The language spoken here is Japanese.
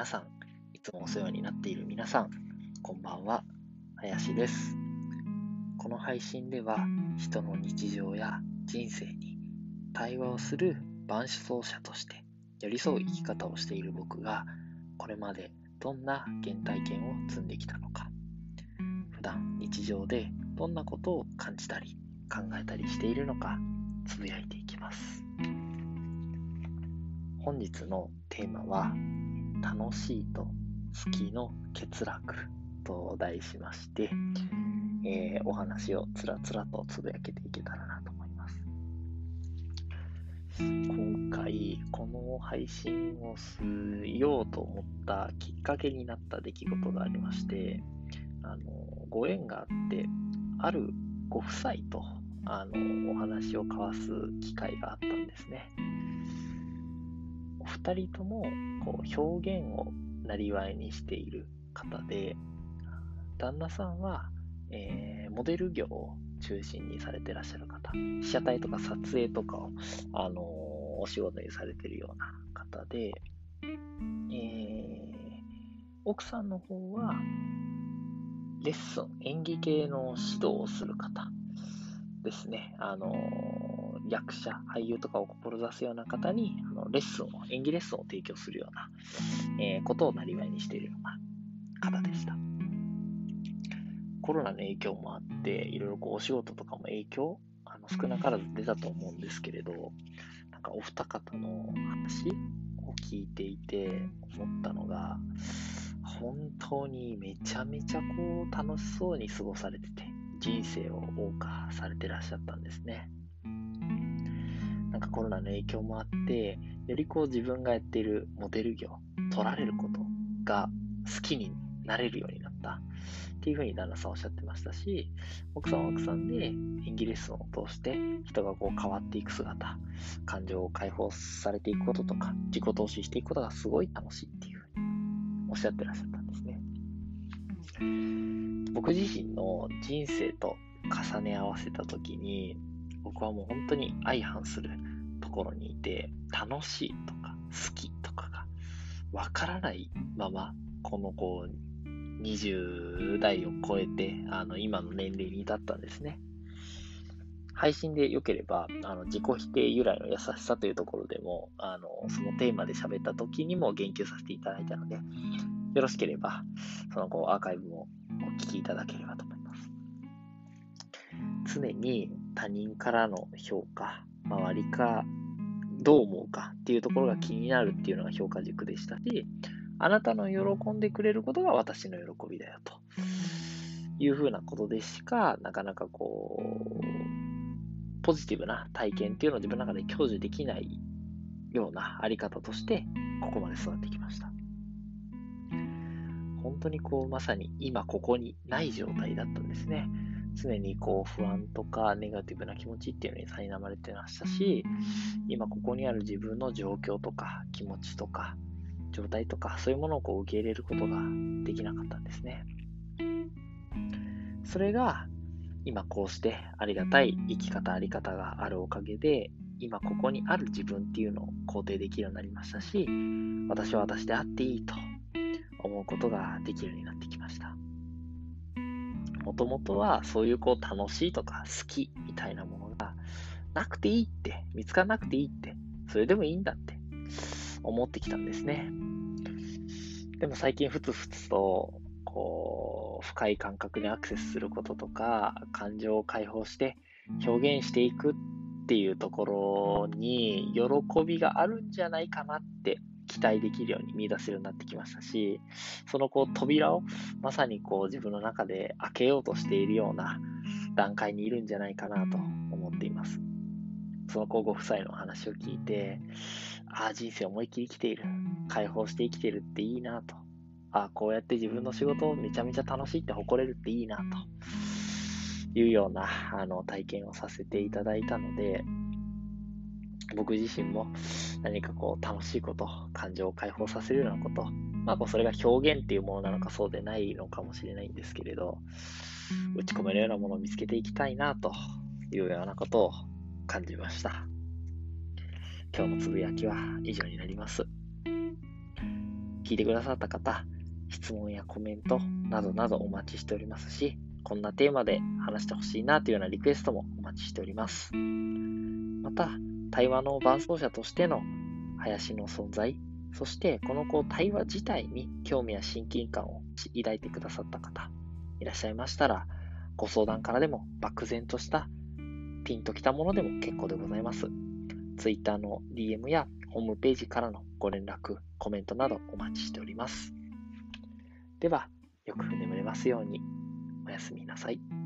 皆さん、いつもお世話になっている皆さん、こんばんは、林です。この配信では、人の日常や人生に対話をする伴走者として寄り添う生き方をしている僕が、これまでどんな原体験を積んできたのか、普段日常でどんなことを感じたり考えたりしているのか、つぶやいていきます。本日のテーマは、楽しいと好きの欠落と題しまして、えー、お話をつらつらとつぶやけていけたらなと思います。今回、この配信をしようと思ったきっかけになった出来事がありまして、あのご縁があって、あるご夫妻とあのお話を交わす機会があったんですね。お二人ともこう表現をなりわいにしている方で、旦那さんは、えー、モデル業を中心にされてらっしゃる方、被写体とか撮影とかを、あのー、お仕事にされてるような方で、えー、奥さんの方は、レッスン、演技系の指導をする方ですね。あのー、役者、俳優とかを志すような方にあのレッスンを、演技レッスンを提供するような、えー、ことをなりわいにしているような方でした。コロナの影響もあって、いろいろこうお仕事とかも影響、あの少なからず出たと思うんですけれど、なんかお二方の話を聞いていて思ったのが、本当にめちゃめちゃこう楽しそうに過ごされてて、人生を謳歌されてらっしゃったんですね。なんかコロナの影響もあって、よりこう自分がやっているモデル業、取られることが好きになれるようになったっていうふうに旦那さんおっしゃってましたし、奥さんは奥さんで演技レッスンを通して人がこう変わっていく姿、感情を解放されていくこととか、自己投資していくことがすごい楽しいっていうふうにおっしゃってらっしゃったんですね。僕自身の人生と重ね合わせた時に僕はもう本当に相反するところにいて楽しいとか好きとかがわからないままこのこう20代を超えてあの今の年齢に至ったんですね。配信で良ければ、あの自己否定由来の優しさというところでも、あのそのテーマで喋った時にも言及させていただいたので、よろしければ、そのこうアーカイブもお聞きいただければと思います。常に他人からの評価、周りかどう思うかっていうところが気になるっていうのが評価軸でしたし、あなたの喜んでくれることが私の喜びだよというふうなことでしか、なかなかこう、ポジティブな体験っていうのを自分の中で享受できないようなあり方として、ここまで育ってきました。本当にこう、まさに今ここにない状態だったんですね。常にこう不安とかネガティブな気持ちっていうのに苛まれてましたし、今ここにある自分の状況とか気持ちとか状態とかそういうものをこう受け入れることができなかったんですね。それが今こうしてありがたい生き方あり方があるおかげで今ここにある自分っていうのを肯定できるようになりましたし私は私であっていいと思うことができるようになってきました。もともとはそういうこう楽しいとか好きみたいなものがなくていいって、見つからなくていいって、それでもいいんだって思ってきたんですね。でも最近ふつふつと、こう、深い感覚にアクセスすることとか、感情を解放して表現していくっていうところに喜びがあるんじゃないかなって期待できるように見出せるようになってきましたし、そのこう扉をまさにこう自分の中で開けようとしているような段階にいるんじゃないかなと思っています。そのこうご夫妻の話を聞いて、ああ、人生思いっきり生きている。解放して生きてるっていいなと。ああ、こうやって自分の仕事をめちゃめちゃ楽しいって誇れるっていいなと。いうようなあの体験をさせていただいたので、僕自身も何かこう楽しいこと、感情を解放させるようなこと、まあこうそれが表現っていうものなのかそうでないのかもしれないんですけれど、打ち込めるようなものを見つけていきたいなというようなことを感じました。今日のつぶやきは以上になります。聞いてくださった方、質問やコメントなどなどお待ちしておりますし、こんなテーマで話してほしいなというようなリクエストもお待ちしております。また、対話の伴走者としての林の存在、そしてこのこう対話自体に興味や親近感を抱いてくださった方いらっしゃいましたら、ご相談からでも漠然としたピンときたものでも結構でございます。Twitter の DM やホームページからのご連絡、コメントなどお待ちしております。では、よく眠れますように。おやすみなさい。